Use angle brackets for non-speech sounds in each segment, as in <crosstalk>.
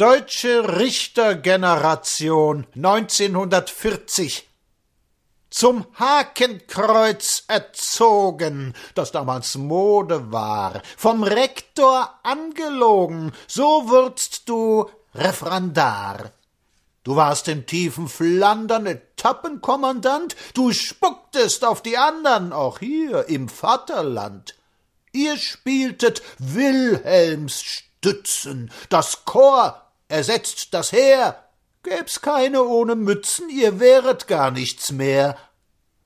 Deutsche Richtergeneration 1940 zum Hakenkreuz erzogen, das damals Mode war, vom Rektor angelogen, so wurdst du Referendar. Du warst im tiefen Flandern Etappenkommandant, du spucktest auf die andern, auch hier im Vaterland. Ihr spieltet Wilhelms Stützen, das Korps ersetzt das Heer, Gäb's keine ohne Mützen, ihr wäret gar nichts mehr.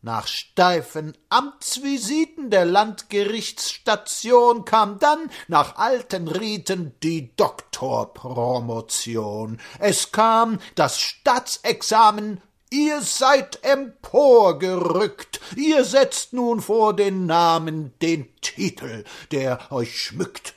Nach steifen Amtsvisiten der Landgerichtsstation kam dann nach alten Riten die Doktorpromotion. Es kam das Staatsexamen Ihr seid emporgerückt, ihr setzt nun vor den Namen den Titel, der euch schmückt.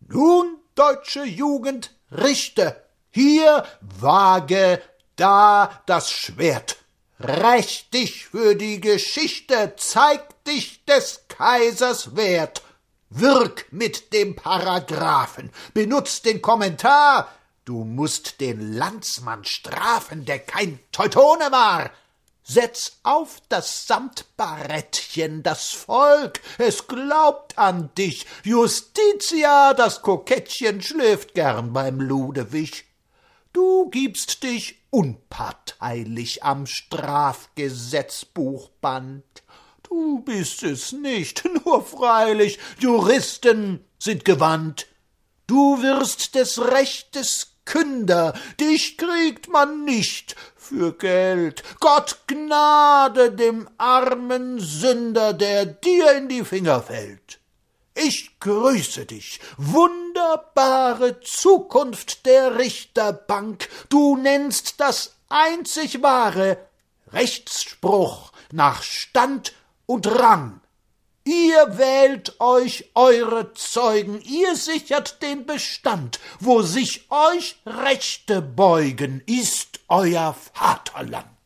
Nun, deutsche Jugend, richte, hier wage, da das Schwert. Räch dich für die Geschichte, zeig dich des Kaisers wert. Wirk mit dem Paragraphen, benutz den Kommentar. Du musst den Landsmann strafen, der kein Teutone war. Setz auf das Samtbarettchen, das Volk, es glaubt an dich. Justitia, das Kokettchen, schläft gern beim Ludewig. Du gibst dich unparteilich am Strafgesetzbuchband. Du bist es nicht, <laughs> nur freilich, Juristen sind gewandt. Du wirst des Rechtes Künder, dich kriegt man nicht für Geld. Gott Gnade dem armen Sünder, der dir in die Finger fällt. Ich grüße dich, wunderbare Zukunft der Richterbank. Du nennst das einzig wahre Rechtsspruch nach Stand und Rang. Ihr wählt euch eure Zeugen, ihr sichert den Bestand, wo sich euch Rechte beugen, ist euer Vaterland.